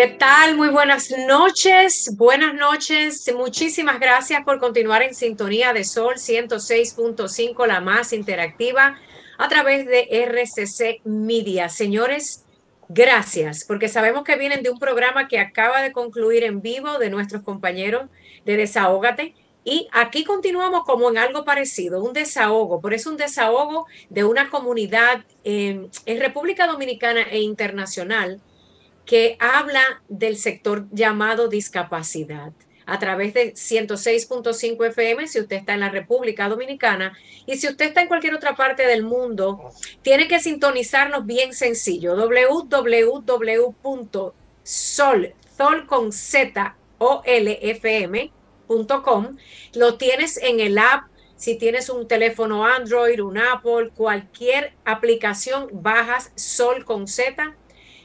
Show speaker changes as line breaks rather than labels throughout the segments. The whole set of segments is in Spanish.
¿Qué tal? Muy buenas noches. Buenas noches. Muchísimas gracias por continuar en sintonía de Sol 106.5, la más interactiva, a través de RCC Media. Señores, gracias, porque sabemos que vienen de un programa que acaba de concluir en vivo de nuestros compañeros de Desahógate. Y aquí continuamos como en algo parecido, un desahogo, por eso un desahogo de una comunidad en, en República Dominicana e internacional que habla del sector llamado discapacidad a través de 106.5 FM si usted está en la República Dominicana y si usted está en cualquier otra parte del mundo, tiene que sintonizarnos bien sencillo www.sol con z o l Lo tienes en el app si tienes un teléfono Android, un Apple, cualquier aplicación bajas Sol con Z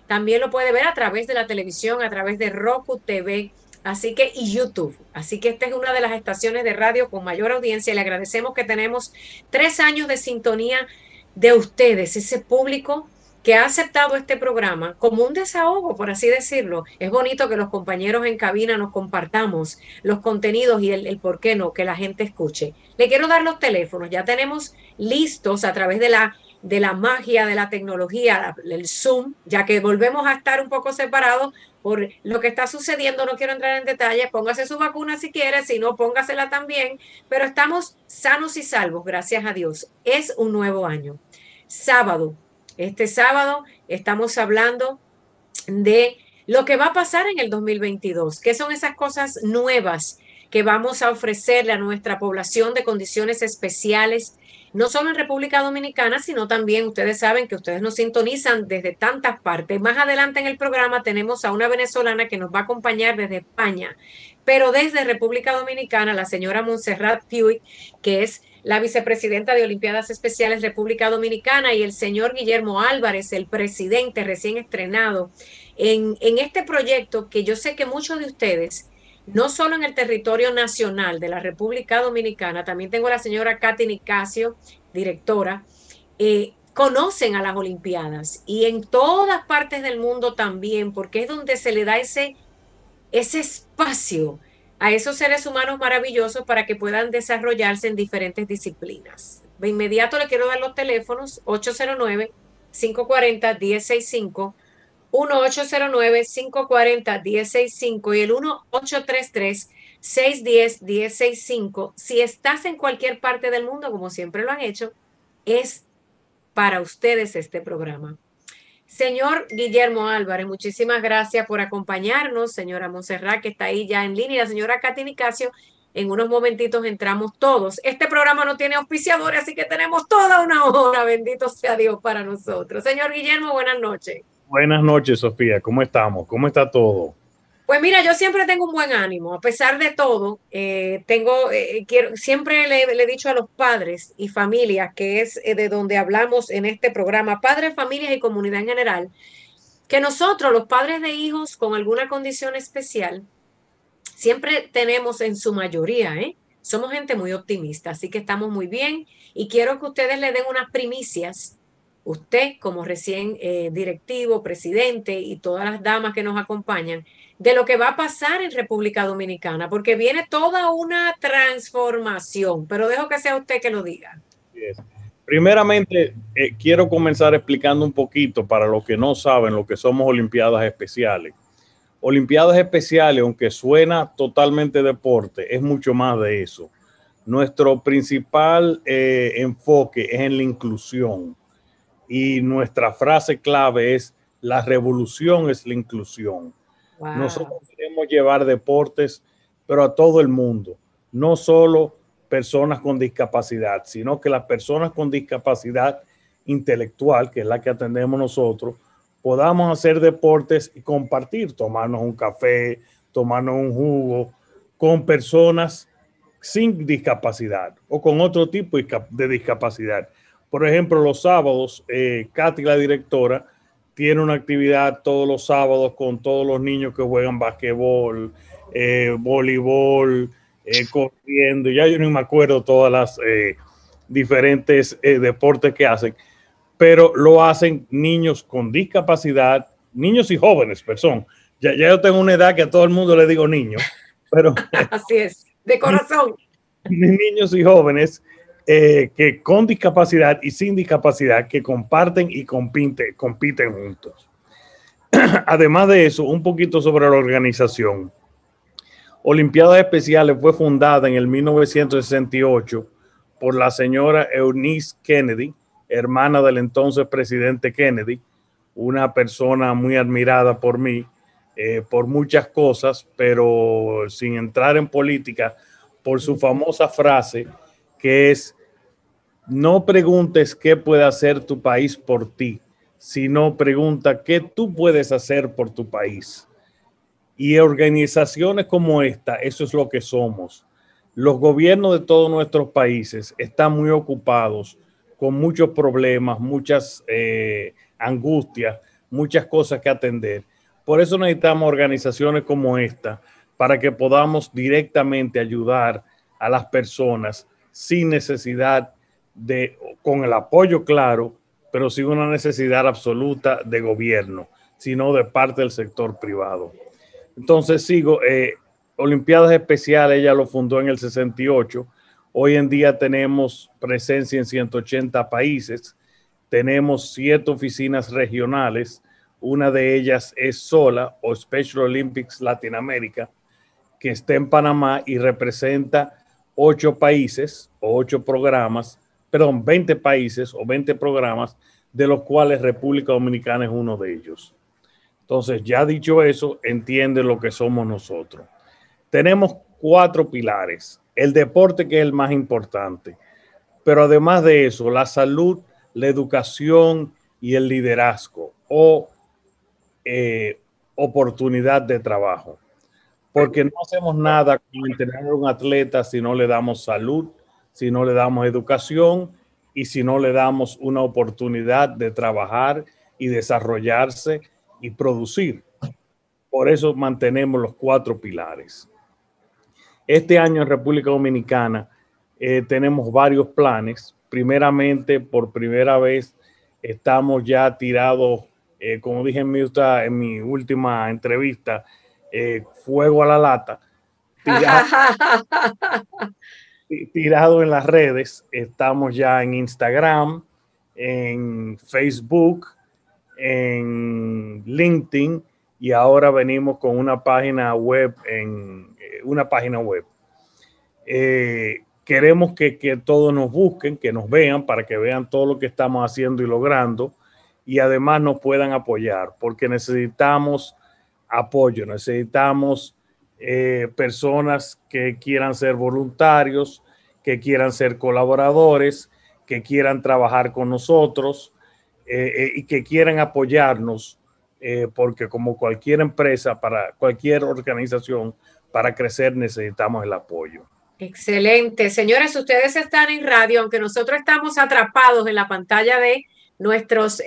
también lo puede ver a través de la televisión, a través de Roku TV, así que y YouTube. Así que esta es una de las estaciones de radio con mayor audiencia. Le agradecemos que tenemos tres años de sintonía de ustedes, ese público que ha aceptado este programa como un desahogo, por así decirlo. Es bonito que los compañeros en cabina nos compartamos los contenidos y el, el, por qué no, que la gente escuche. Le quiero dar los teléfonos, ya tenemos listos a través de la de la magia de la tecnología, el Zoom, ya que volvemos a estar un poco separados por lo que está sucediendo, no quiero entrar en detalles, póngase su vacuna si quiere, si no, póngasela también, pero estamos sanos y salvos, gracias a Dios. Es un nuevo año. Sábado, este sábado estamos hablando de lo que va a pasar en el 2022, qué son esas cosas nuevas que vamos a ofrecerle a nuestra población de condiciones especiales no solo en República Dominicana, sino también ustedes saben que ustedes nos sintonizan desde tantas partes. Más adelante en el programa tenemos a una venezolana que nos va a acompañar desde España, pero desde República Dominicana, la señora Montserrat Puig, que es la vicepresidenta de Olimpiadas Especiales República Dominicana, y el señor Guillermo Álvarez, el presidente recién estrenado en, en este proyecto que yo sé que muchos de ustedes no solo en el territorio nacional de la República Dominicana, también tengo a la señora Katy Nicasio, directora, eh, conocen a las Olimpiadas y en todas partes del mundo también, porque es donde se le da ese, ese espacio a esos seres humanos maravillosos para que puedan desarrollarse en diferentes disciplinas. De inmediato le quiero dar los teléfonos 809 540 1065 1-809-540-1065 y el 1-833-610-1065. Si estás en cualquier parte del mundo, como siempre lo han hecho, es para ustedes este programa. Señor Guillermo Álvarez, muchísimas gracias por acompañarnos. Señora Monserrat, que está ahí ya en línea. La señora Katy Nicasio, en unos momentitos entramos todos. Este programa no tiene auspiciadores, así que tenemos toda una hora. Bendito sea Dios para nosotros. Señor Guillermo, buenas noches.
Buenas noches, Sofía. ¿Cómo estamos? ¿Cómo está todo?
Pues mira, yo siempre tengo un buen ánimo, a pesar de todo. Eh, tengo, eh, quiero, siempre le, le, he dicho a los padres y familias, que es eh, de donde hablamos en este programa, padres, familias y comunidad en general, que nosotros, los padres de hijos con alguna condición especial, siempre tenemos en su mayoría, ¿eh? Somos gente muy optimista, así que estamos muy bien y quiero que ustedes le den unas primicias usted como recién eh, directivo, presidente y todas las damas que nos acompañan, de lo que va a pasar en República Dominicana, porque viene toda una transformación, pero dejo que sea usted que lo diga.
Primeramente, eh, quiero comenzar explicando un poquito para los que no saben lo que somos Olimpiadas Especiales. Olimpiadas Especiales, aunque suena totalmente deporte, es mucho más de eso. Nuestro principal eh, enfoque es en la inclusión y nuestra frase clave es la revolución es la inclusión. Wow. Nosotros queremos llevar deportes, pero a todo el mundo, no solo personas con discapacidad, sino que las personas con discapacidad intelectual, que es la que atendemos nosotros, podamos hacer deportes y compartir, tomarnos un café, tomarnos un jugo con personas sin discapacidad o con otro tipo de discapacidad. Por ejemplo, los sábados, eh, Katy, la directora, tiene una actividad todos los sábados con todos los niños que juegan basquetbol, eh, voleibol, eh, corriendo. Ya yo no me acuerdo todas las eh, diferentes deportes que hacen, pero lo hacen niños con discapacidad, niños y jóvenes, perdón. Ya, ya yo tengo una edad que a todo el mundo le digo niño, pero...
Así es de corazón.
Niños y jóvenes eh, que con discapacidad y sin discapacidad que comparten y compiten, compiten juntos. Además de eso, un poquito sobre la organización. Olimpiadas Especiales fue fundada en el 1968 por la señora Eunice Kennedy, hermana del entonces presidente Kennedy, una persona muy admirada por mí, eh, por muchas cosas, pero sin entrar en política, por su famosa frase que es, no preguntes qué puede hacer tu país por ti, sino pregunta qué tú puedes hacer por tu país. Y organizaciones como esta, eso es lo que somos. Los gobiernos de todos nuestros países están muy ocupados con muchos problemas, muchas eh, angustias, muchas cosas que atender por eso necesitamos organizaciones como esta, para que podamos directamente ayudar a las personas sin necesidad de, con el apoyo claro, pero sin una necesidad absoluta de gobierno, sino de parte del sector privado. Entonces sigo, eh, Olimpiadas Especiales, ella lo fundó en el 68. Hoy en día tenemos presencia en 180 países, tenemos siete oficinas regionales, una de ellas es SOLA o Special Olympics Latinoamérica, que está en Panamá y representa ocho países o ocho programas, perdón, 20 países o 20 programas, de los cuales República Dominicana es uno de ellos. Entonces, ya dicho eso, entiende lo que somos nosotros. Tenemos cuatro pilares. El deporte, que es el más importante, pero además de eso, la salud, la educación y el liderazgo o eh, oportunidad de trabajo. Porque no hacemos nada con tener un atleta si no le damos salud, si no le damos educación y si no le damos una oportunidad de trabajar y desarrollarse y producir. Por eso mantenemos los cuatro pilares. Este año en República Dominicana eh, tenemos varios planes. Primeramente, por primera vez, estamos ya tirados eh, como dije en mi, en mi última entrevista, eh, fuego a la lata, tirado, en las redes. Estamos ya en Instagram, en Facebook, en LinkedIn y ahora venimos con una página web en eh, una página web. queremos que, que, todos nos busquen, que nos vean para que vean todo lo que estamos haciendo y logrando y además nos puedan apoyar, porque necesitamos apoyo, necesitamos eh, personas que quieran ser voluntarios, que quieran ser colaboradores, que quieran trabajar con nosotros eh, eh, y que quieran apoyarnos, porque como cualquier empresa, para cualquier organización, para crecer necesitamos el apoyo.
Excelente. Señores, ustedes están en radio, aunque nosotros estamos atrapados en la pantalla de nuestros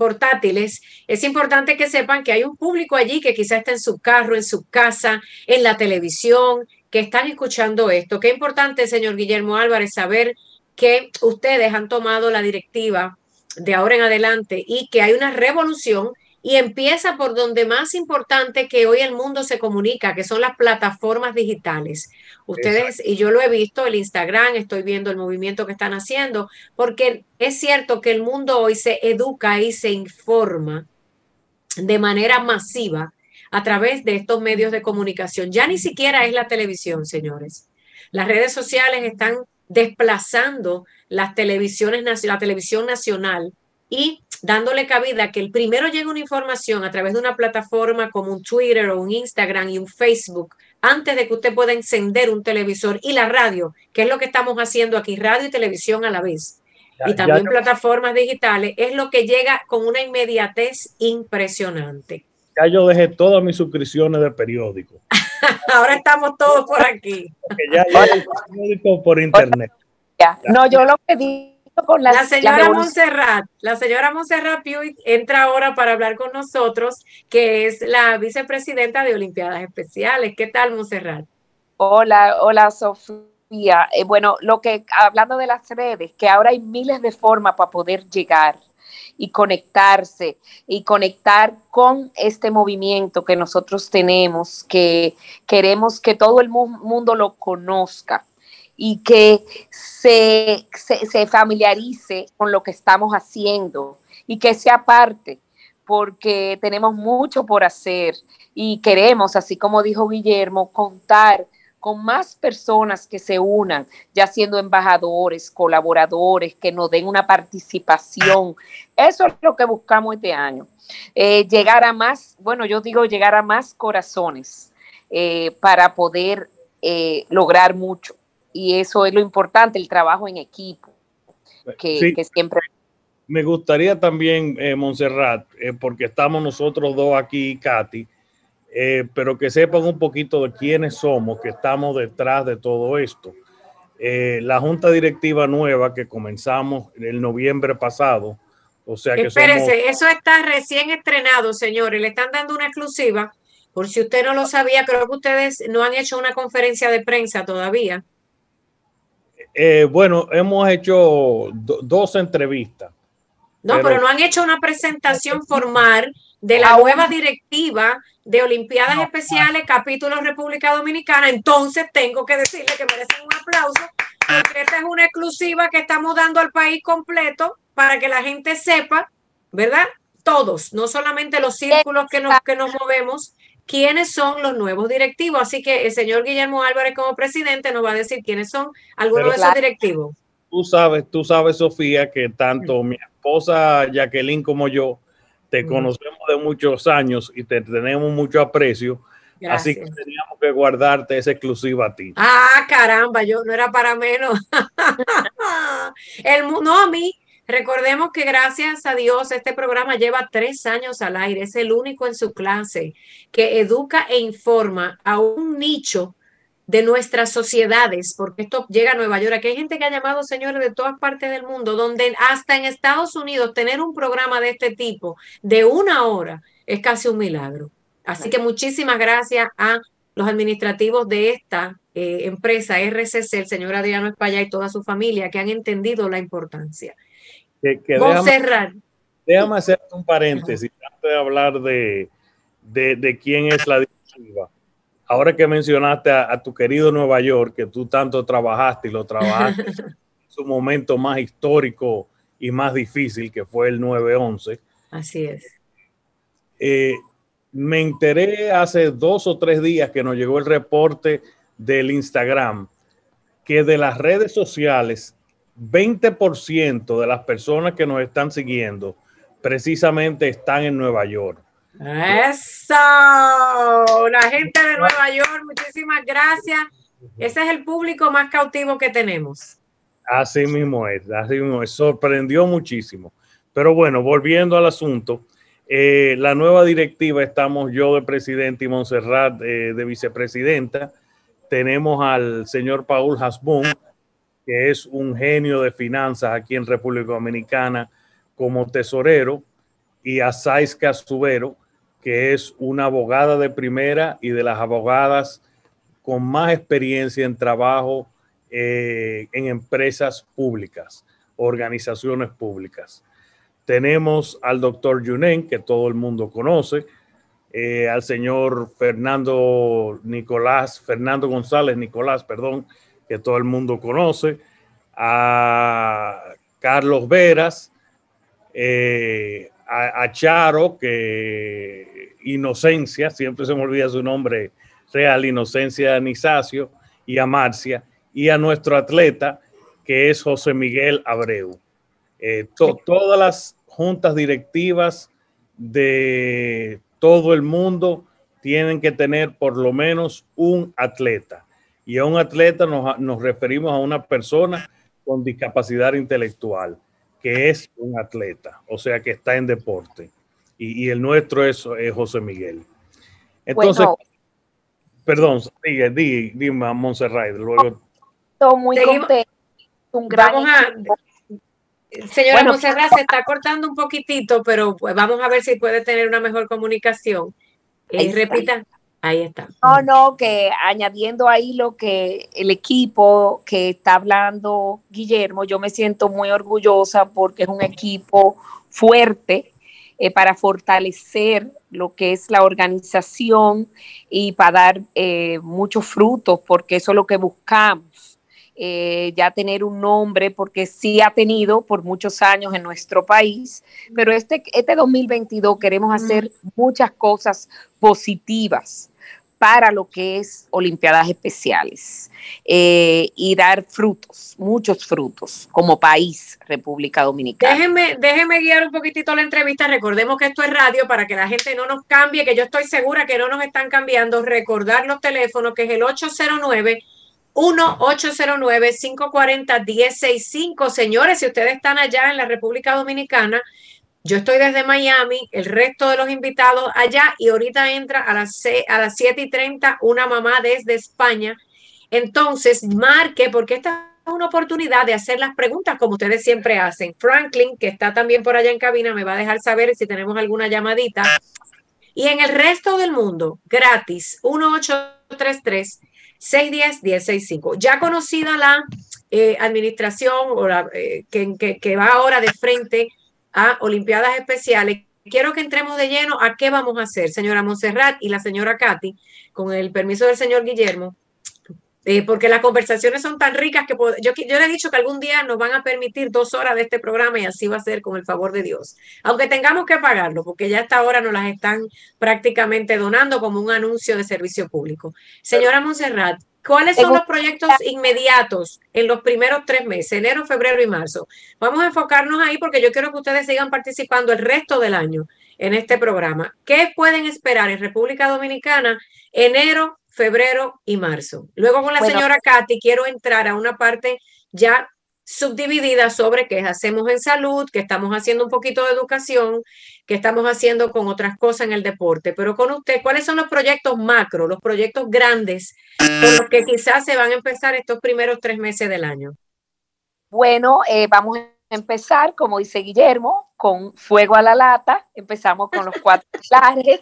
portátiles, es importante que sepan que hay un público allí que quizá está en su carro, en su casa, en la televisión, que están escuchando esto. Qué importante, señor Guillermo Álvarez, saber que ustedes han tomado la directiva de ahora en adelante y que hay una revolución y empieza por donde más importante que hoy el mundo se comunica, que son las plataformas digitales. Ustedes, y yo lo he visto, el Instagram, estoy viendo el movimiento que están haciendo, porque es cierto que el mundo hoy se educa y se informa de manera masiva a través de estos medios de comunicación. Ya ni siquiera es la televisión, señores. Las redes sociales están desplazando las televisiones, la televisión nacional y dándole cabida a que el primero llegue una información a través de una plataforma como un Twitter o un Instagram y un Facebook, antes de que usted pueda encender un televisor y la radio, que es lo que estamos haciendo aquí, radio y televisión a la vez. y también plataformas digitales, es lo que llega con una inmediatez impresionante.
Ya yo dejé todas mis suscripciones de periódico.
Ahora estamos todos por aquí.
ya, el periódico por internet.
No, yo lo que digo con
la señora Montserrat, la señora Montserrat Puy entra ahora para hablar con nosotros, que es la vicepresidenta de Olimpiadas Especiales. ¿Qué tal, Montserrat?
Hola, hola, Sofía. Eh, bueno, lo que hablando de las redes, que ahora hay miles de formas para poder llegar y conectarse y conectar con este movimiento que nosotros tenemos, que queremos que todo el mundo lo conozca y que se, se, familiarice con lo que estamos haciendo y que sea parte, porque tenemos mucho por hacer y queremos, así como dijo Guillermo, contar con más personas que se unan, ya siendo embajadores, colaboradores, que nos den una participación. Eso es lo que buscamos este año. Eh, llegar a más, bueno, yo digo llegar a más corazones eh, para poder eh, lograr mucho y eso es lo importante, el trabajo en equipo, que, siempre...
Me gustaría también, eh, Montserrat, eh, porque estamos nosotros dos aquí, Katy, eh, pero que sepan un poquito de quiénes somos, que estamos detrás de todo esto. la junta directiva nueva que comenzamos el noviembre pasado, o sea que
Espérese, eso está recién estrenado, señores. Le están dando una exclusiva. Por si usted no lo sabía, creo que ustedes no han hecho una conferencia de prensa todavía.
Eh, bueno, hemos hecho dos entrevistas.
No, pero, no han hecho una presentación formal de la nueva directiva de Olimpiadas Especiales, capítulo República Dominicana. Entonces tengo que decirle que merecen un aplauso, porque esta es una exclusiva que estamos dando al país completo para que la gente sepa, ¿verdad? Todos, no solamente los círculos que nos, que nos movemos, quiénes son los nuevos directivos. Así que el señor Guillermo Álvarez como presidente nos va a decir quiénes son algunos de esos directivos.
Tú sabes, tú sabes, Sofía, que tanto mi esposa Jacqueline como yo te conocemos de muchos años y te tenemos mucho aprecio. Así que teníamos que guardarte esa exclusiva a ti.
Ah, caramba, yo no era para menos. el, no, a mí, Recordemos que gracias a Dios este programa lleva tres años al aire, es el único en su clase que educa e informa a un nicho de nuestras sociedades, porque esto llega a Nueva York. Aquí hay gente que ha llamado, señores, de todas partes del mundo, donde hasta en Estados Unidos tener un programa de este tipo de una hora es casi un milagro. Así que muchísimas gracias a los administrativos de esta eh, empresa RCC, el señor Adriano España y toda su familia, que han entendido la importancia.
Que, déjame, déjame, hacer un paréntesis antes de hablar de, de, quién es la directiva. Ahora que mencionaste a, tu querido Nueva York, que tú tanto trabajaste y lo trabajaste en su momento más histórico y más difícil, que fue el 9-11.
Así es.
Eh, me enteré hace dos o tres días que nos llegó el reporte del Instagram que de las redes sociales 20% de las personas que nos están siguiendo precisamente están en Nueva York.
Eso, la gente de Nueva York, muchísimas gracias. Ese es el público más cautivo que tenemos.
Así mismo es, así mismo es. Sorprendió muchísimo. Pero bueno, volviendo al asunto, eh, la nueva directiva, estamos yo de presidente y Montserrat eh, de vicepresidenta. Tenemos al señor Paul Hasbun, que es un genio de finanzas aquí en República Dominicana como tesorero, y a Saiska Subero, que es una abogada de primera y de las abogadas con más experiencia en trabajo eh, en empresas públicas, organizaciones públicas. Tenemos al doctor Yunen, que todo el mundo conoce, eh, al señor Fernando Nicolás, Fernando González Nicolás, perdón, que todo el mundo conoce, a Carlos Veras, eh, a, Charo, que Inocencia, siempre se me olvida su nombre real, Inocencia Nisacio, y a Marcia, y a nuestro atleta, que es José Miguel Abreu. Eh, todas las juntas directivas de todo el mundo tienen que tener por lo menos un atleta. Y a un atleta nos, referimos a una persona con discapacidad intelectual. que es un atleta, o sea, que está en deporte. Y, el nuestro es, José Miguel. Entonces, perdón, dime, dime a Montserrat. Luego.
Estoy muy contento. Un gran
vamos a, señora Montserrat, se está cortando un poquitito, pero pues vamos a ver si puede tener una mejor comunicación. Eh, repita. Ahí está.
No, no, que añadiendo ahí lo que el equipo que está hablando Guillermo, yo me siento muy orgullosa porque es un equipo fuerte eh, para fortalecer lo que es la organización y para dar eh, muchos frutos, porque eso es lo que buscamos eh, ya tener un nombre, porque sí ha tenido por muchos años en nuestro país, pero este, este 2022 queremos hacer muchas cosas positivas para lo que es Olimpiadas Especiales eh, y dar frutos, muchos frutos como país, República Dominicana.
Déjenme, déjenme guiar un poquitito la entrevista. Recordemos que esto es radio para que la gente no nos cambie, que yo estoy segura que no nos están cambiando. Recordar los teléfonos, que es el 809 1-809-540-1065. Señores, si ustedes están allá en la República Dominicana, yo estoy desde Miami, el resto de los invitados allá y ahorita entra a las, a las 7 y 30 una mamá desde España. Entonces, marque porque esta es una oportunidad de hacer las preguntas como ustedes siempre hacen. Franklin, que está también por allá en cabina, me va a dejar saber si tenemos alguna llamadita. Y en el resto del mundo, gratis, 1833 610-1065. Ya conocida la eh, administración o la, eh, que, va ahora de frente a Olimpiadas Especiales, quiero que entremos de lleno a qué vamos a hacer, señora Monserrat y la señora Katy, con el permiso del señor Guillermo. Eh, porque las conversaciones son tan ricas que yo, yo le he dicho que algún día nos van a permitir dos horas de este programa y así va a ser con el favor de Dios. Aunque tengamos que pagarlo, porque ya hasta ahora nos las están prácticamente donando como un anuncio de servicio público. Señora Monserrat, ¿cuáles son los proyectos inmediatos en los primeros tres meses, enero, febrero y marzo? Vamos a enfocarnos ahí porque yo quiero que ustedes sigan participando el resto del año en este programa. ¿Qué pueden esperar en República Dominicana enero, febrero y marzo. Luego con la señora Katy quiero entrar a una parte ya subdividida sobre qué hacemos en salud, qué estamos haciendo un poquito de educación, qué estamos haciendo con otras cosas en el deporte. Pero con usted, ¿cuáles son los proyectos macro, los proyectos grandes con los que quizás se van a empezar estos primeros tres meses del año?
Bueno, eh, vamos a empezar, como dice Guillermo, con fuego a la lata. Empezamos con los cuatro pilares.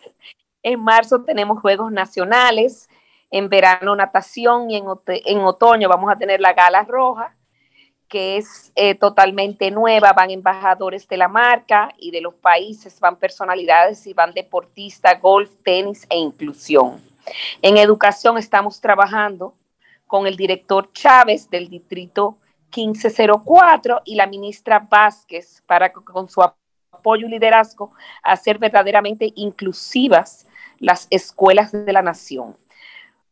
En marzo tenemos Juegos Nacionales en verano natación y en, otoño vamos a tener la gala roja, que es eh, totalmente nueva, van embajadores de la marca y de los países, van personalidades y van deportistas, golf, tenis e inclusión. En educación estamos trabajando con el director Chávez del distrito 1504 y la ministra Vázquez para con su apoyo y liderazgo hacer verdaderamente inclusivas las escuelas de la nación.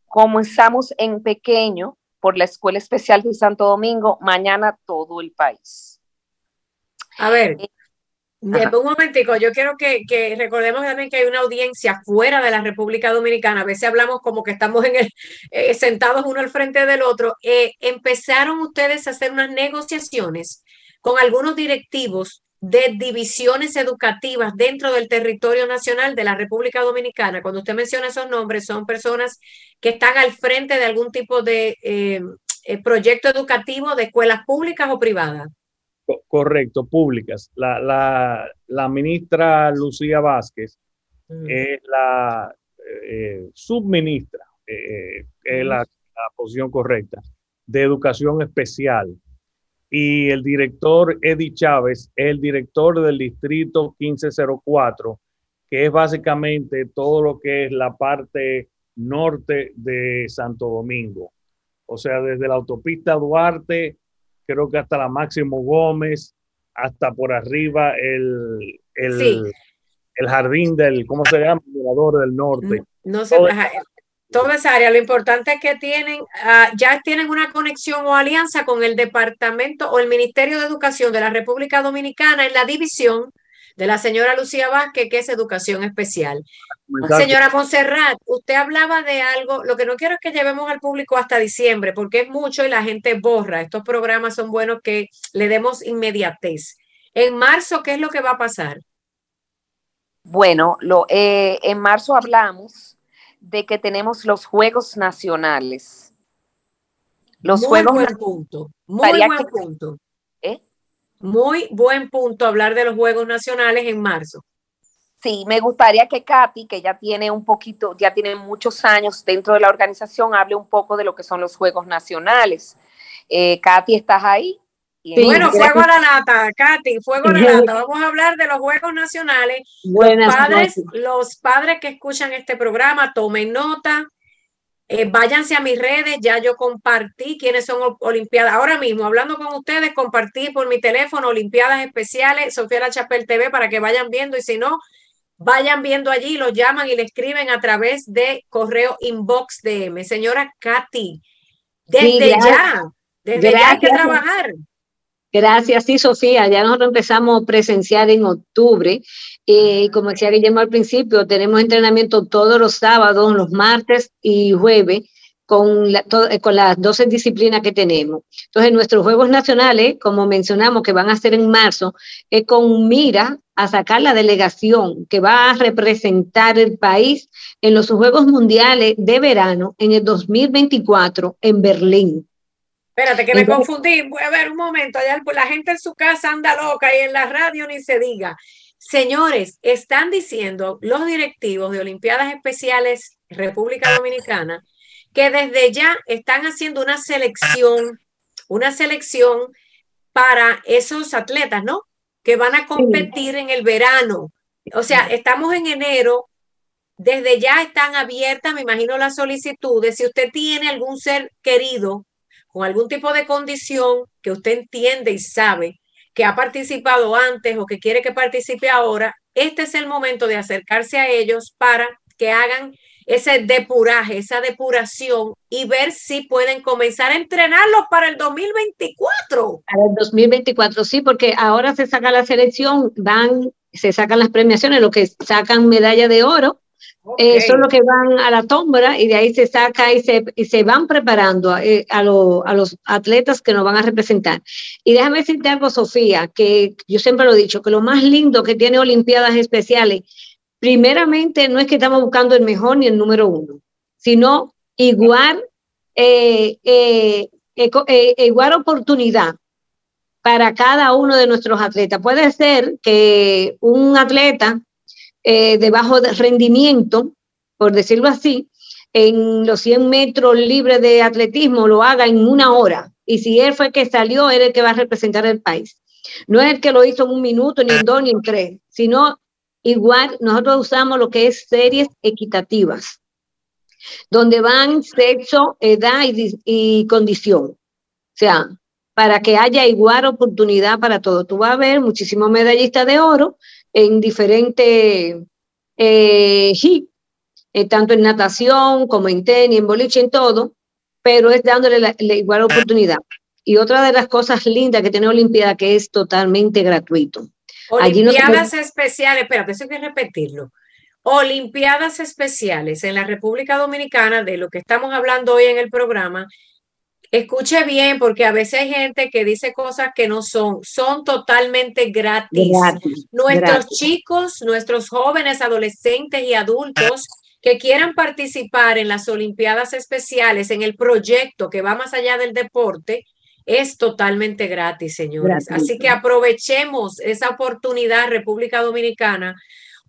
Comenzamos en pequeño por la Escuela Especial de Santo Domingo, mañana todo el país.
A ver, eh, un momentico, yo quiero que, recordemos también que hay una audiencia fuera de la República Dominicana. A veces hablamos como que estamos en el, eh, sentados uno al frente del otro. Eh, empezaron ustedes a hacer unas negociaciones con algunos directivos de divisiones educativas dentro del territorio nacional de la República Dominicana. Cuando usted menciona esos nombres, son personas que están al frente de algún tipo de eh, eh, proyecto educativo de escuelas públicas o privadas.
Correcto, públicas. La, ministra Lucía Vázquez mm. es la eh, subministra, es la posición correcta, de educación especial y el director Eddie Chávez es el director del distrito 1504, que es básicamente todo lo que es la parte norte de Santo Domingo. O sea, desde la autopista Duarte, creo que hasta la Máximo Gómez, hasta por arriba el, el, el jardín del, ¿cómo se llama? Mirador del Norte.
No, sé, toda esa área. Lo importante es que tienen, ah, ya tienen una conexión o alianza con el Departamento o el Ministerio de Educación de la República Dominicana en la división de la señora Lucía Vázquez, que es educación especial. Señora Monserrat, usted hablaba de algo, lo que no quiero es que llevemos al público hasta diciembre, porque es mucho y la gente borra. Estos programas son buenos que le demos inmediatez. En marzo, ¿qué es lo que va a pasar?
Bueno, lo, eh, en marzo hablamos de que tenemos los Juegos Nacionales.
Los muy Juegos buen punto, muy buen punto. ¿Eh? Muy buen punto hablar de los Juegos Nacionales en marzo.
Sí, me gustaría que Katy, que ya tiene un poquito, ya tiene muchos años dentro de la organización, hable un poco de lo que son los Juegos Nacionales. Eh, Katy, ¿estás ahí?
Bueno, fuego a la lata, Katy, fuego a la lata. Vamos a hablar de los Juegos Nacionales. Buenas los padres, los padres que escuchan este programa, tomen nota. Eh, váyanse a mis redes, ya yo compartí quiénes son Olimpiadas. Ahora mismo, hablando con ustedes, compartí por mi teléfono Olimpiadas Especiales, Sofía La Chapel TV, para que vayan viendo y si no, vayan viendo allí, los llaman y le escriben a través de correo inbox DM. Señora Katy, desde ya, desde ya hay que trabajar.
Gracias, sí, Sofía. Ya nosotros empezamos a presenciar en octubre. Eh, como decía Guillermo al principio, tenemos entrenamiento todos los sábados, los martes y jueves con, eh, con las 12 disciplinas que tenemos. Entonces, nuestros Juegos Nacionales, como mencionamos, que van a ser en marzo, es con mira a sacar la delegación que va a representar el país en los Juegos Mundiales de Verano en el 2024 en Berlín.
Espérate, que me confundí. Voy a ver un momento. Allá, la gente en su casa anda loca y en la radio ni se diga. Señores, están diciendo los directivos de Olimpiadas Especiales República Dominicana que desde ya están haciendo una selección, una selección para esos atletas, ¿no? Que van a competir en el verano. O sea, estamos en enero, desde ya están abiertas, me imagino, las solicitudes. Si usted tiene algún ser querido con algún tipo de condición que usted entiende y sabe que ha participado antes o que quiere que participe ahora, este es el momento de acercarse a ellos para que hagan ese depuraje, esa depuración y ver si pueden comenzar a entrenarlos para el 2024.
Para el 2024, sí, porque ahora se saca la selección, van, se sacan las premiaciones, lo que sacan medalla de oro, eh, son los que van a la tómbola y de ahí se saca y se, y se van preparando a, eh, a, los atletas que nos van a representar. Y déjame decirte algo, Sofía, que yo siempre lo he dicho, que lo más lindo que tiene Olimpiadas Especiales, primeramente no es que estamos buscando el mejor ni el número uno, sino igual, eh, igual oportunidad para cada uno de nuestros atletas. Puede ser que un atleta eh, de bajo rendimiento, por decirlo así, en los 100 metros libres de atletismo lo haga en una hora. Y si él fue el que salió, él el que va a representar el país. No es el que lo hizo en un minuto, ni en dos, ni en tres, sino igual nosotros usamos lo que es series equitativas, donde van sexo, edad y, y condición. O sea, para que haya igual oportunidad para todos. Tú vas a ver muchísimos medallistas de oro en diferentes eh, eh, tanto en natación como en tenis, en boliche, en todo, pero es dándole la, igual oportunidad. Y otra de las cosas lindas que tiene Olimpiada que es totalmente gratuito.
Olimpiadas especiales, espérate, eso hay que repetirlo. Olimpiadas especiales en la República Dominicana, de lo que estamos hablando hoy en el programa, Escuche bien, porque a veces hay gente que dice cosas que no son, son totalmente gratis. nuestros chicos, nuestros jóvenes, adolescentes y adultos que quieran participar en las Olimpiadas Especiales, en el proyecto que va más allá del deporte, es totalmente gratis, señores. Así que aprovechemos esa oportunidad, República Dominicana,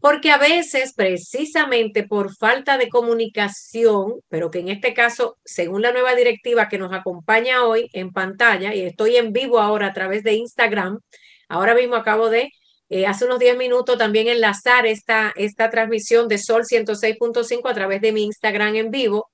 porque a veces precisamente por falta de comunicación, pero que en este caso, según la nueva directiva que nos acompaña hoy en pantalla, y estoy en vivo ahora a través de Instagram, ahora mismo acabo de, eh, hace unos 10 minutos también enlazar esta, esta transmisión de Sol 106.5 a través de mi Instagram en vivo,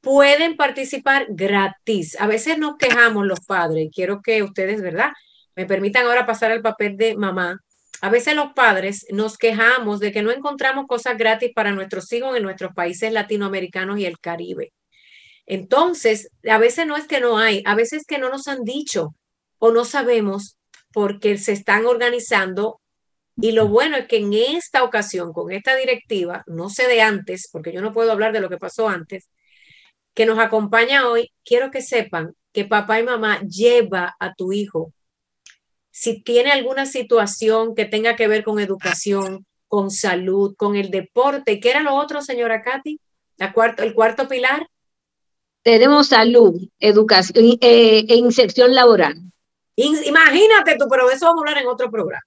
pueden participar gratis. A veces nos quejamos los padres, quiero que ustedes, ¿verdad? Me permitan ahora pasar al papel de mamá a veces los padres nos quejamos de que no encontramos cosas gratis para nuestros hijos en nuestros países latinoamericanos y el Caribe. Entonces, a veces no es que no hay, a veces que no nos han dicho o no sabemos porque se están organizando. Y lo bueno es que en esta ocasión, con esta directiva, no sé de antes, porque yo no puedo hablar de lo que pasó antes, que nos acompaña hoy, quiero que sepan que papá y mamá lleva a tu hijo si tiene alguna situación que tenga que ver con educación, con salud, con el deporte. ¿Qué era lo otro, señora Katy? La cuarto, el cuarto pilar.
Tenemos salud, educación eh, e inserción laboral.
imagínate tú, pero de eso vamos a hablar en otro programa.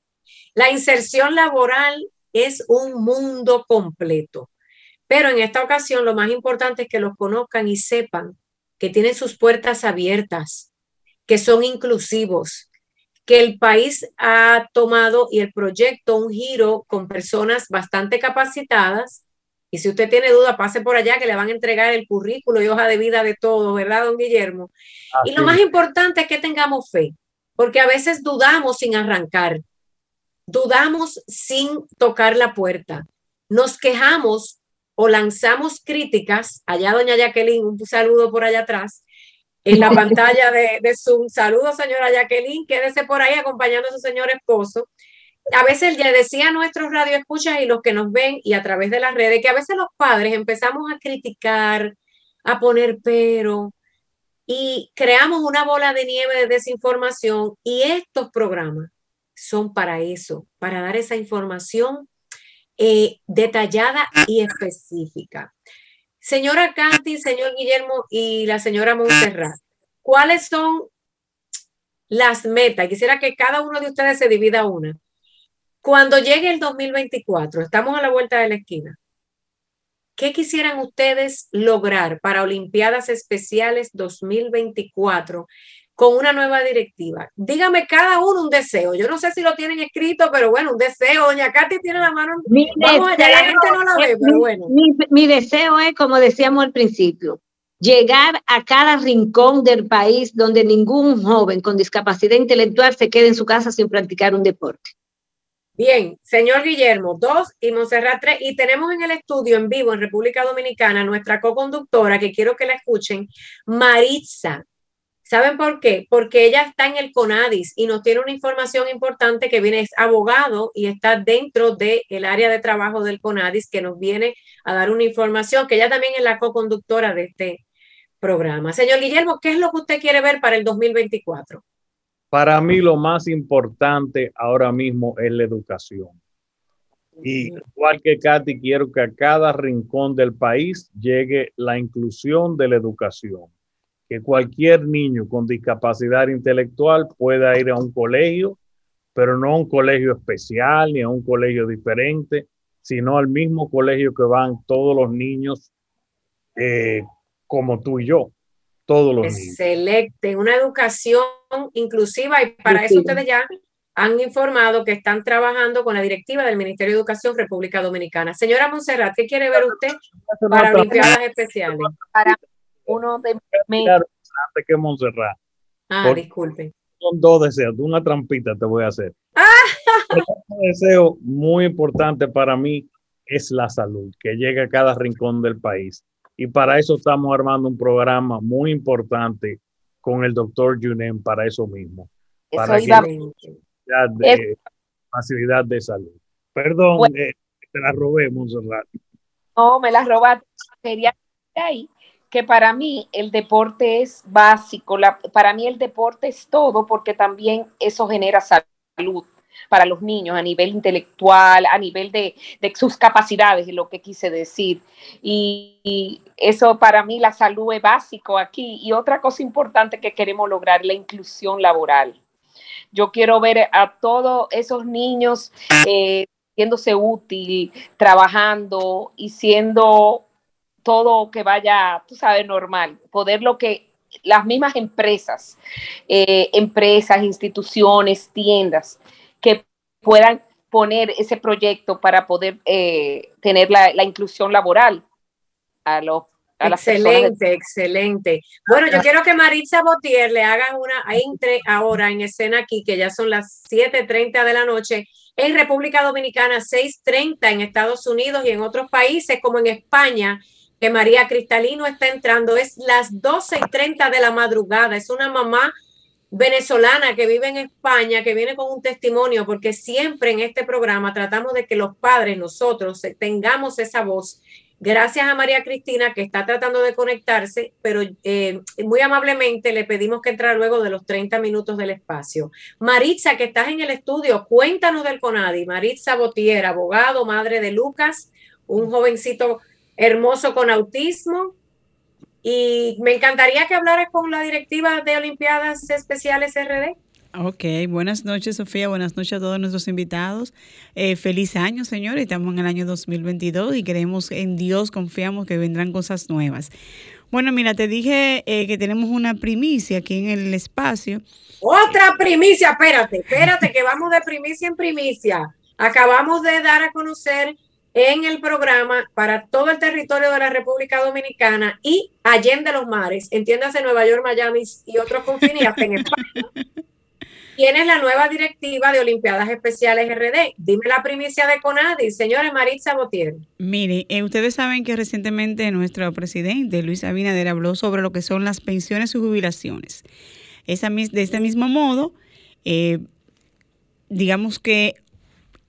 La inserción laboral es un mundo completo. Pero en esta ocasión lo más importante es que los conozcan y sepan que tienen sus puertas abiertas, que son inclusivos, que el país ha tomado y el proyecto un giro con personas bastante capacitadas. Y si usted tiene duda, pase por allá que le van a entregar el currículo y hoja de vida de todo, ¿verdad, don Guillermo? y lo más importante es que tengamos fe, porque a veces dudamos sin arrancar, dudamos sin tocar la puerta, nos quejamos o lanzamos críticas, allá doña Jacqueline, un saludo por allá atrás, en la pantalla de, de Zoom. Saludos, señora Jacqueline, quédese por ahí acompañando a su señor esposo. A veces le decía a nuestros radioescuchas y los que nos ven y a través de las redes que a veces los padres empezamos a criticar, a poner pero y creamos una bola de nieve de desinformación y estos programas son para eso, para dar esa información eh, detallada y específica. Señora Canti, señor Guillermo y la señora Montserrat, ¿cuáles son las metas? Quisiera que cada uno de ustedes se divida una. Cuando llegue el 2024, estamos a la vuelta de la esquina. ¿Qué quisieran ustedes lograr para Olimpiadas Especiales 2024 con una nueva directiva. Dígame cada uno un deseo. Yo no sé si lo tienen escrito, pero bueno, un deseo. Doña Katy tiene la mano.
Mi Vamos allá, la gente no la ve, pero bueno. Mi, deseo es, como decíamos al principio, llegar a cada rincón del país donde ningún joven con discapacidad intelectual se quede en su casa sin practicar un deporte.
Bien, señor Guillermo, dos y Monserrat tres. Y tenemos en el estudio en vivo en República Dominicana nuestra co-conductora, que quiero que la escuchen, Maritza. ¿Saben por qué? Porque ella está en el CONADIS y nos tiene una información importante que viene, es abogado y está dentro del área de trabajo del CONADIS que nos viene a dar una información que ella también es la co-conductora de este programa. Señor Guillermo, ¿qué es lo que usted quiere ver para el 2024?
Para mí lo más importante ahora mismo es la educación. Y igual que Katy, quiero que a cada rincón del país llegue la inclusión de la educación que cualquier niño con discapacidad intelectual pueda ir a un colegio, pero no a un colegio especial ni a un colegio diferente, sino al mismo colegio que van todos los niños eh, como tú y yo, todos los niños.
Excelente, una educación inclusiva y para eso ustedes ya han informado que están trabajando con la directiva del Ministerio de Educación República Dominicana. Señora Monserrat, ¿qué quiere ver usted para Olimpiadas Especiales?
Para uno de
mis... antes que Montserrat.
Ah, disculpe.
Son dos deseos, una trampita te voy a hacer. Un deseo muy importante para mí es la salud, que llegue a cada rincón del país. Y para eso estamos armando un programa muy importante con el doctor Junen para eso mismo. Para de, facilidad de salud. Perdón, eh, te la robé, Montserrat.
No, me la robaste. Quería ahí que para mí el deporte es básico, para mí el deporte es todo porque también eso genera salud para los niños a nivel intelectual, a nivel de, sus capacidades, es lo que quise decir. Y, eso para mí la salud es básico aquí. Y otra cosa importante que queremos lograr, la inclusión laboral. Yo quiero ver a todos esos niños eh, siéndose útil, trabajando y siendo todo que vaya, tú sabes, normal, poder lo que las mismas empresas, eh, empresas, instituciones, tiendas, que puedan poner ese proyecto para poder eh, tener la, inclusión laboral a los
excelente, excelente. Bueno, yo quiero que Maritza Botier le haga una, entre ahora en escena aquí, que ya son las 7.30 de la noche, en República Dominicana, 6.30 en Estados Unidos y en otros países como en España que María Cristalino está entrando. Es las 12 y 30 de la madrugada. Es una mamá venezolana que vive en España, que viene con un testimonio, porque siempre en este programa tratamos de que los padres, nosotros, tengamos esa voz Gracias a María Cristina que está tratando de conectarse, pero eh, muy amablemente le pedimos que entrara luego de los 30 minutos del espacio. Maritza, que estás en el estudio, cuéntanos del CONADI. Maritza Botier, abogado, madre de Lucas, un jovencito hermoso con autismo. Y me encantaría que hablaras con la directiva de Olimpiadas Especiales RD.
Ok, buenas noches Sofía, buenas noches a todos nuestros invitados. Eh, feliz año, señores, estamos en el año 2022 y creemos en Dios, confiamos que vendrán cosas nuevas. Bueno, mira, te dije eh, que tenemos una primicia aquí en el espacio.
Otra primicia, espérate, espérate, que vamos de primicia en primicia. Acabamos de dar a conocer en el programa para todo el territorio de la República Dominicana y Allende los Mares, entiéndase Nueva York, Miami y otros confines, en España ¿Quién es la nueva directiva de Olimpiadas Especiales RD? Dime la primicia de CONADI, señores Maritza Botier.
Mire, eh, ustedes saben que recientemente nuestro presidente Luis Abinader habló sobre lo que son las pensiones y jubilaciones. Esa, de este mismo modo, eh, digamos que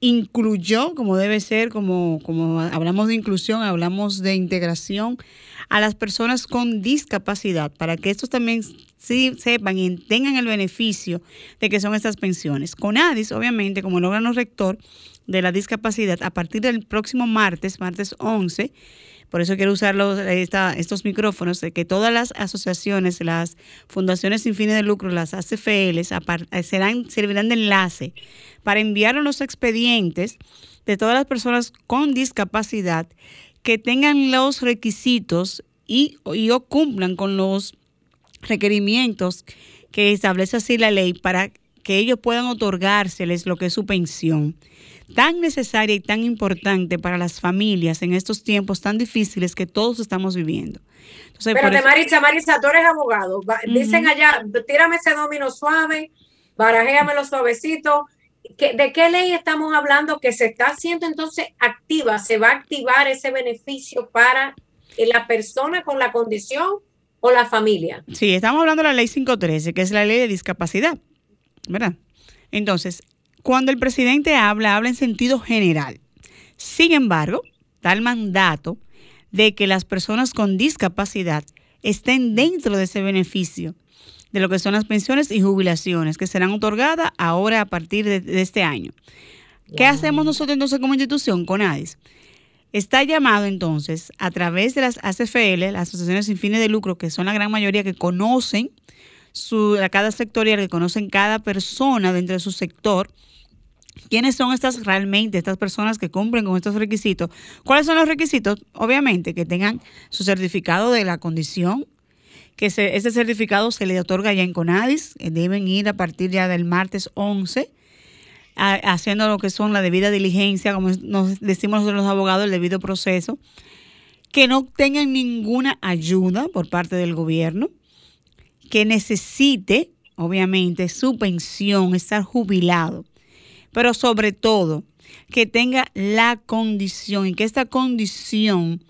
incluyó, como debe ser, como, como hablamos de inclusión, hablamos de integración, a las personas con discapacidad, para que estos también sí sepan y tengan el beneficio de que son estas pensiones. CONADIS, obviamente, como el órgano rector de la discapacidad, a partir del próximo martes, martes 11, por eso quiero usar estos micrófonos, de que todas las asociaciones, las fundaciones sin fines de lucro, las ACFLs, serán, servirán de enlace para enviar los expedientes de todas las personas con discapacidad que tengan los requisitos y, y cumplan con los requerimientos que establece así la ley para que ellos puedan otorgárseles lo que es su pensión, tan necesaria y tan importante para las familias en estos tiempos tan difíciles que todos estamos viviendo.
Entonces, Espérate, Marisa, Marisa, tú eres abogado. Dicen allá, tírame ese domino suave, barajéamelo suavecito. ¿De qué ley estamos hablando que se está haciendo entonces activa? ¿Se va a activar ese beneficio para la persona con la condición o la familia.
Sí, estamos hablando de la ley 513, que es la ley de discapacidad, ¿verdad? Entonces, cuando el presidente habla, habla en sentido general. Sin embargo, da el mandato de que las personas con discapacidad estén dentro de ese beneficio de lo que son las pensiones y jubilaciones que serán otorgadas ahora a partir de, este año. ¿Qué hacemos nosotros entonces como institución con ADIS? Está llamado entonces a través de las ACFL, las asociaciones sin fines de lucro, que son la gran mayoría que conocen su, a cada sectorial, que conocen cada persona dentro de su sector. ¿Quiénes son estas realmente, estas personas que cumplen con estos requisitos? ¿Cuáles son los requisitos? Obviamente que tengan su certificado de la condición, que ese certificado se le otorga ya en CONADIS, eh, deben ir a partir ya del martes 11 haciendo lo que son la debida diligencia, como nos decimos nosotros los abogados, el debido proceso, que no tengan ninguna ayuda por parte del gobierno, que necesite, obviamente, su pensión, estar jubilado, pero sobre todo que tenga la condición y que esta condición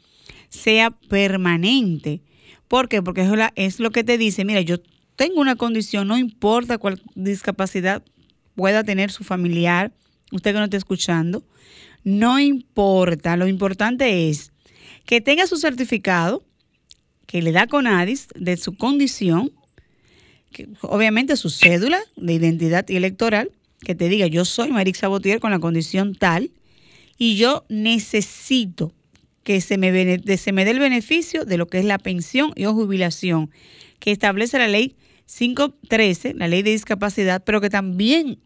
sea permanente. ¿Por qué? Porque es, es lo que te dice, mira, yo tengo una condición, no importa cuál discapacidad pueda tener su familiar, usted que no está escuchando, no importa, lo importante es que tenga su certificado, que le da CONADIS de su condición, que, obviamente su cédula de identidad electoral, que te diga yo soy Marix Sabotier con la condición tal y yo necesito que se me, se me dé el beneficio de lo que es la pensión y o jubilación que establece la ley 513, la ley de discapacidad, pero que también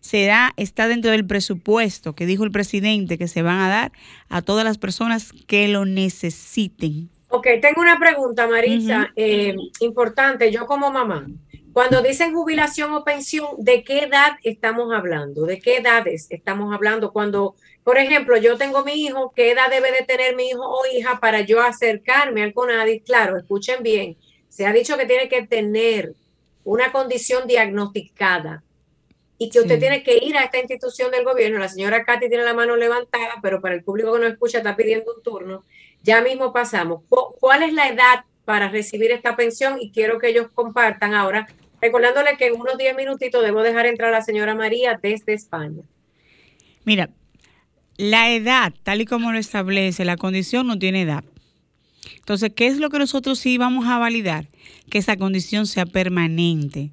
será, está dentro del presupuesto que dijo el presidente que se van a dar a todas las personas que lo necesiten.
Ok, tengo una pregunta, Marisa, eh, importante. Yo como mamá, cuando dicen jubilación o pensión, ¿de qué edad estamos hablando? ¿De qué edades estamos hablando? Cuando, por ejemplo, yo tengo mi hijo, ¿qué edad debe de tener mi hijo o hija para yo acercarme al CONADI? Claro, escuchen bien, se ha dicho que tiene que tener una condición diagnosticada y que usted tiene que ir a esta institución del gobierno. La señora Katy tiene la mano levantada, pero para el público que no escucha está pidiendo un turno. Ya mismo pasamos. ¿Cuál es la edad para recibir esta pensión? Y quiero que ellos compartan ahora, recordándole que en unos 10 minutitos debo dejar entrar a la señora María desde España.
Mira, la edad, tal y como lo establece, la condición no tiene edad. Entonces, ¿qué es lo que nosotros sí vamos a validar? Que esa condición sea permanente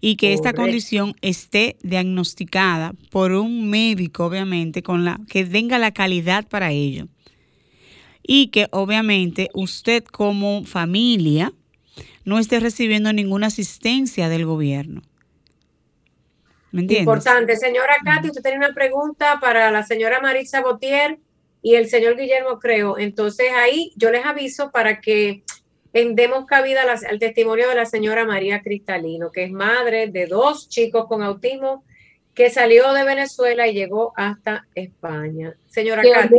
y que esta condición esté diagnosticada por un médico, obviamente, con la que tenga la calidad para ello. Y que obviamente usted como familia no esté recibiendo ninguna asistencia del gobierno.
¿Me entiendes? Importante. Señora Katy, usted tiene una pregunta para la señora Marisa Botier y el señor Guillermo Creo. Entonces ahí yo les aviso para que demos cabida al testimonio de la señora María Cristalino, que es madre de dos chicos con autismo que salió de Venezuela y llegó hasta España. Señora Katy.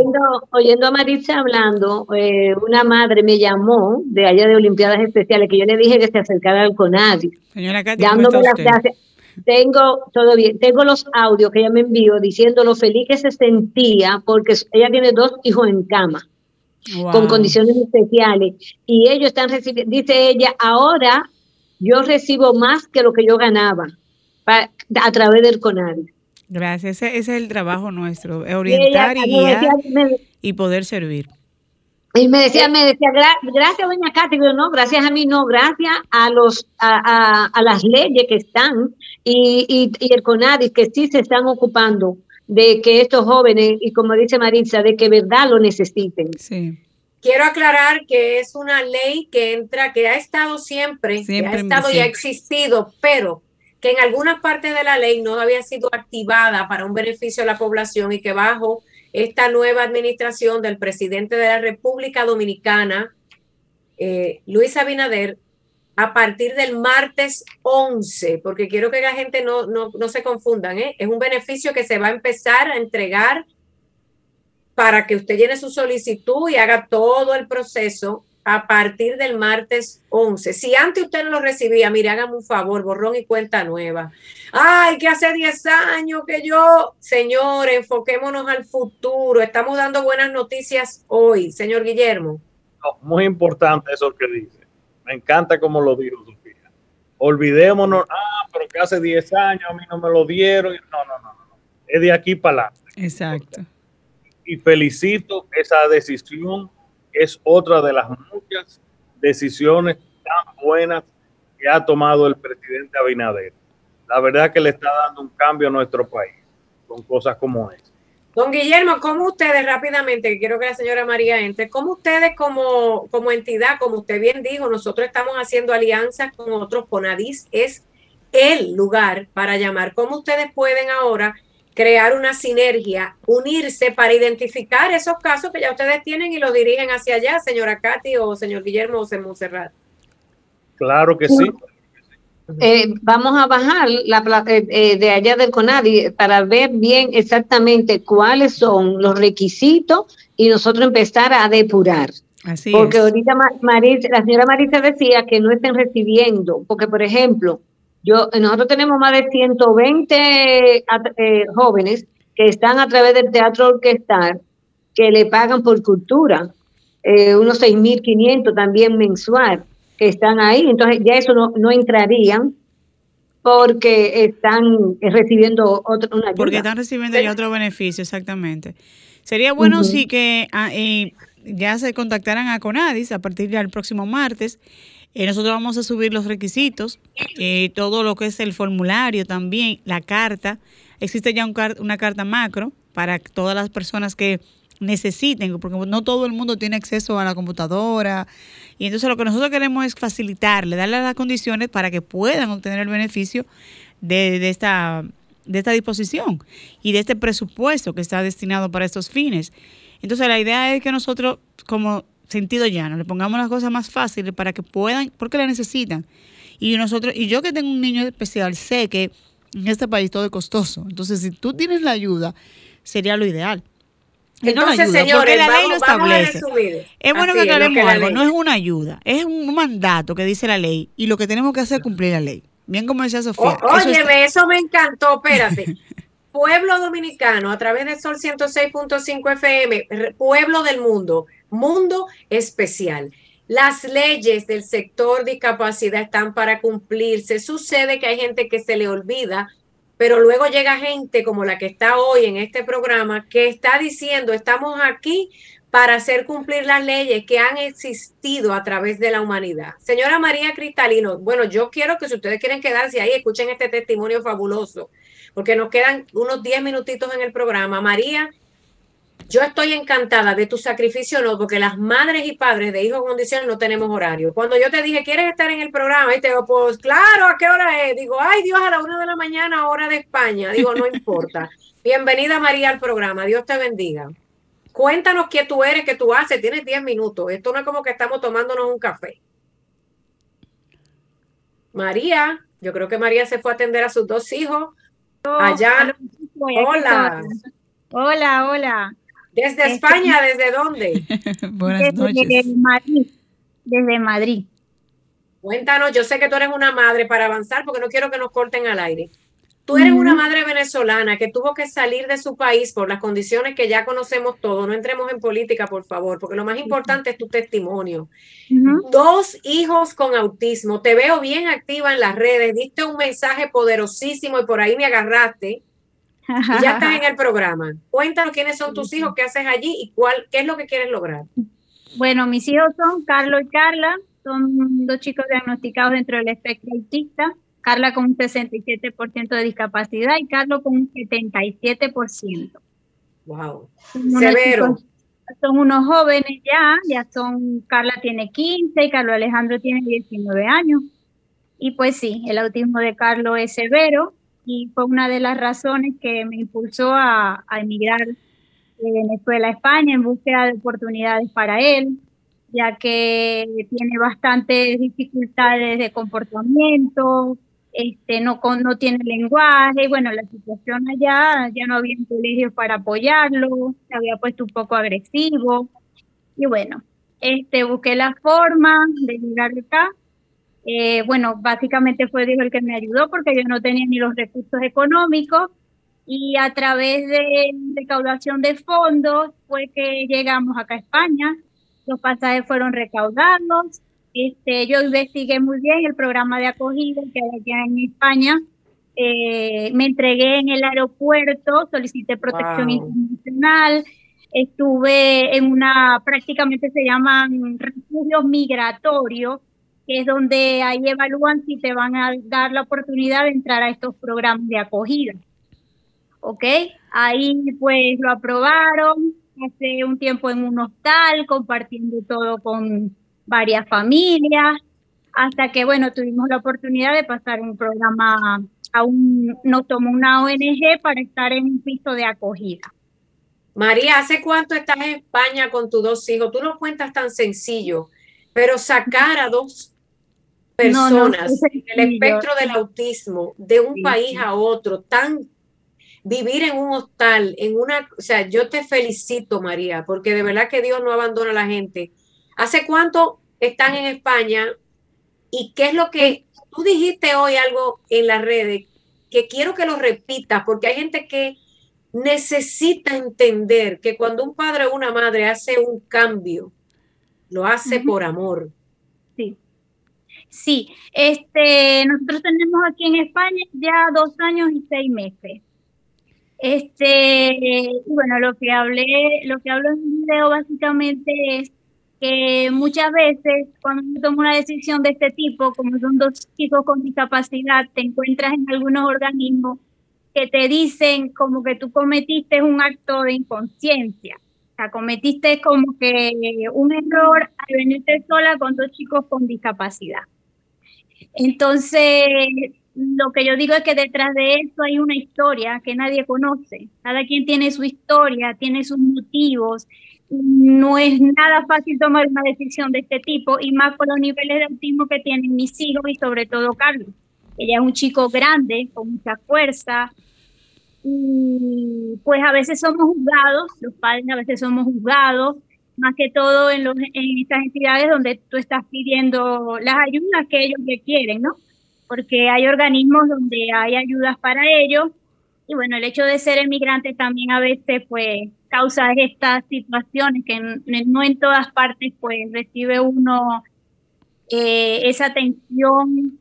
Oyendo, a Marisa hablando, eh, una madre me llamó de allá de Olimpiadas Especiales que yo le dije que se acercara al CONADI.
Señora Katy,
dándome las clases tengo todo bien, tengo los audios que ella me envió diciendo lo feliz que se sentía porque ella tiene dos hijos en cama con condiciones especiales y ellos están recibiendo, dice ella, ahora yo recibo más que lo que yo ganaba a través del CONADI.
Gracias, ese, es el trabajo nuestro, orientar y, guiar y poder servir.
Y me decía, me decía, gracias, doña Katy. no, gracias a mí, no, gracias a los a, a, las leyes que están y, y, el CONADIS que sí se están ocupando de que estos jóvenes, y como dice Marisa, de que verdad lo necesiten.
Sí.
Quiero aclarar que es una ley que entra, que ha estado siempre, que ha estado y ha existido, pero que en algunas partes de la ley no había sido activada para un beneficio a la población y que bajo esta nueva administración del presidente de la República Dominicana, eh, Luis Abinader, a partir del martes 11, porque quiero que la gente no, no, se confundan, ¿eh? es un beneficio que se va a empezar a entregar para que usted llene su solicitud y haga todo el proceso a partir del martes 11. Si antes usted no lo recibía, mire, hágame un favor, borrón y cuenta nueva. Ay, que hace 10 años que yo, señor, enfoquémonos al futuro. Estamos dando buenas noticias hoy, señor Guillermo.
muy importante eso que dice. Me encanta como lo dijo Sofía. Olvidémonos, ah, pero que hace 10 años a mí no me lo dieron. No, no, no, no. Es de aquí para adelante.
Exacto.
Y felicito esa decisión es otra de las muchas decisiones tan buenas que ha tomado el presidente Abinader. La verdad que le está dando un cambio a nuestro país con cosas como esa.
Don Guillermo, ¿cómo ustedes rápidamente, quiero que la señora María entre, cómo ustedes como, como entidad, como usted bien dijo, nosotros estamos haciendo alianzas con otros, Ponadis es el lugar para llamar, ¿cómo ustedes pueden ahora crear una sinergia, unirse para identificar esos casos que ya ustedes tienen y los dirigen hacia allá, señora Katy o señor Guillermo o señor Monserrat.
Claro que sí.
Eh, vamos a bajar la, eh, eh, de allá del CONADI para ver bien exactamente cuáles son los requisitos y nosotros empezar a depurar.
Así
porque ahorita la señora Marisa decía que no estén recibiendo, porque por ejemplo, yo, nosotros tenemos más de 120 eh, jóvenes que están a través del teatro orquestal que le pagan por cultura, eh, unos 6.500 también mensual que están ahí. Entonces ya eso no, no entrarían porque están recibiendo otro, una ayuda.
Porque están recibiendo ya otro beneficio, exactamente. Sería bueno si que ah, ya se contactaran a Conadis a partir del próximo martes eh, nosotros vamos a subir los requisitos, eh, todo lo que es el formulario también, la carta. Existe ya una carta macro para todas las personas que necesiten, porque no todo el mundo tiene acceso a la computadora. Y entonces lo que nosotros queremos es facilitarle, darle las condiciones para que puedan obtener el beneficio de, de, esta, de esta disposición y de este presupuesto que está destinado para estos fines. Entonces la idea es que nosotros, como sentido llano, le pongamos las cosas más fáciles para que puedan, porque la necesitan. Y nosotros, y yo que tengo un niño especial, sé que en este país todo es costoso. Entonces, si tú tienes la ayuda, sería lo ideal.
Entonces, no señores, la ley lo establece.
es bueno que aclaremos algo, no es una ayuda, es un mandato que dice la ley y lo que tenemos que hacer es cumplir la ley. Bien como decía Sofía.
oye, eso, me encantó, espérate. Pueblo Dominicano, a través de Sol 106.5 FM, Pueblo del Mundo, Mundo Especial. Las leyes del sector discapacidad están para cumplirse. Sucede que hay gente que se le olvida, pero luego llega gente como la que está hoy en este programa que está diciendo, estamos aquí para hacer cumplir las leyes que han existido a través de la humanidad. Señora María Cristalino, bueno, yo quiero que si ustedes quieren quedarse ahí, escuchen este testimonio fabuloso, porque nos quedan unos 10 minutitos en el programa. María, yo estoy encantada de tu sacrificio, no, porque las madres y padres de hijos con condición no tenemos horario. Cuando yo te dije, ¿quieres estar en el programa? Y te digo, pues claro, ¿a qué hora es? Digo, ay Dios, a la una de la mañana, hora de España. Digo, no importa. Bienvenida María al programa, Dios te bendiga. Cuéntanos qué tú eres, qué tú haces, tienes 10 minutos. Esto no es como que estamos tomándonos un café. María, yo creo que María se fue a atender a sus dos hijos. Allá. Hola.
Hola, hola.
¿Desde este, España? ¿Desde dónde?
Buenas noches. Desde Madrid. Desde Madrid.
Cuéntanos, yo sé que tú eres una madre para avanzar porque no quiero que nos corten al aire. Tú eres una madre venezolana que tuvo que salir de su país por las condiciones que ya conocemos todos. No entremos en política, por favor, porque lo más importante es tu testimonio. Dos hijos con autismo. Te veo bien activa en las redes. Diste un mensaje poderosísimo y por ahí me agarraste ya estás en el programa. Cuéntanos quiénes son tus hijos, qué haces allí y cuál, qué es lo que quieres lograr.
Bueno, mis hijos son Carlos y Carla, son dos chicos diagnosticados dentro del espectro autista. Carla con un 67% de discapacidad y Carlos con un 77%.
Wow. Severo.
son unos jóvenes ya, ya son, Carla tiene 15 y Carlos Alejandro tiene 19 años. Y pues sí, el autismo de Carlos es severo, y fue una de las razones que me impulsó a, emigrar de Venezuela a España en búsqueda de oportunidades para él, ya que tiene bastantes dificultades de comportamiento, este, no, no tiene lenguaje, y bueno, la situación allá, ya no había un colegio para apoyarlo, se había puesto un poco agresivo, y bueno, este, busqué la forma de llegar acá, eh, bueno, básicamente fue Dios el que me ayudó porque yo no tenía ni los recursos económicos y a través de recaudación de fondos fue que llegamos acá a España. Los pasajes fueron recaudados. Este, yo investigué muy bien el programa de acogida que hay aquí en España. Eh, me entregué en el aeropuerto, solicité protección internacional, estuve en una, prácticamente se llaman refugios migratorios, que es donde ahí evalúan si te van a dar la oportunidad de entrar a estos programas de acogida. ¿Ok? Ahí pues lo aprobaron hace un tiempo en un hostal, compartiendo todo con varias familias, hasta que, bueno, tuvimos la oportunidad de pasar un programa, a un, nos tomó una ONG para estar en un piso de acogida.
María, ¿hace cuánto estás en España con tus dos hijos? Tú no cuentas tan sencillo, pero sacar a dos personas en el espectro del autismo de un país a otro, tan vivir en un hostal, en una, o sea, yo te felicito, María, porque de verdad que Dios no abandona a la gente. ¿Hace cuánto están en España? ¿Y qué es lo que tú dijiste hoy algo en las redes que quiero que lo repitas, porque hay gente que necesita entender que cuando un padre o una madre hace un cambio, lo hace por amor.
Sí. Sí, este, nosotros tenemos aquí en España ya dos años y seis meses. Este, bueno, lo que hablé, lo que hablo en el video básicamente es que muchas veces cuando uno toma una decisión de este tipo, como son dos chicos con discapacidad, te encuentras en algunos organismos que te dicen como que tú cometiste un acto de inconsciencia. O sea, cometiste como que un error al venirte sola con dos chicos con discapacidad. Entonces, lo que yo digo es que detrás de eso hay una historia que nadie conoce. Cada quien tiene su historia, tiene sus motivos. No es nada fácil tomar una decisión de este tipo y más por los niveles de autismo que tienen mis hijos y sobre todo Carlos. Ella es un chico grande, con mucha fuerza. Y pues a veces somos juzgados, los padres a veces somos juzgados más que todo en, los, en estas entidades donde tú estás pidiendo las ayudas que ellos requieren, ¿no? Porque hay organismos donde hay ayudas para ellos y bueno, el hecho de ser emigrante también a veces pues causa estas situaciones que no en todas partes pues recibe uno eh, esa atención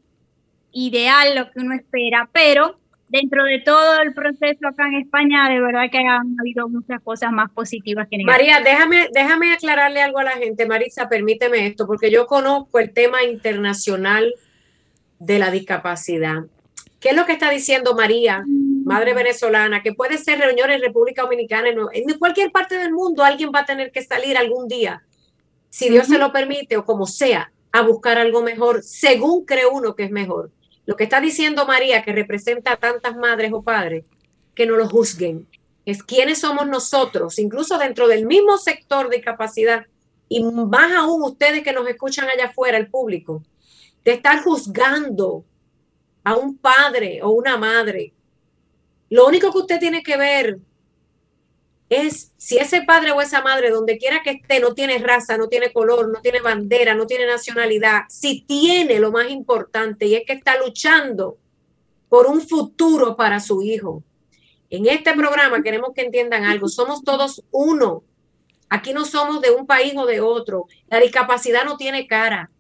ideal, lo que uno espera, pero dentro de todo el proceso acá en España, de verdad que han habido muchas cosas más positivas que
negativas. María, déjame, déjame aclararle algo a la gente. Marisa, permíteme esto, porque yo conozco el tema internacional de la discapacidad. ¿Qué es lo que está diciendo María, madre venezolana? Que puede ser reunión en República Dominicana, en cualquier parte del mundo, alguien va a tener que salir algún día, si Dios se lo permite o como sea, a buscar algo mejor, según cree uno que es mejor. Lo que está diciendo María, que representa a tantas madres o padres, que no lo juzguen, es quiénes somos nosotros, incluso dentro del mismo sector de capacidad, y más aún ustedes que nos escuchan allá afuera, el público, de estar juzgando a un padre o una madre. Lo único que usted tiene que ver es si ese padre o esa madre, donde quiera que esté, no tiene raza, no tiene color, no tiene bandera, no tiene nacionalidad, si tiene lo más importante y es que está luchando por un futuro para su hijo. En este programa queremos que entiendan algo, somos todos uno. Aquí no somos de un país o de otro. La discapacidad no tiene cara,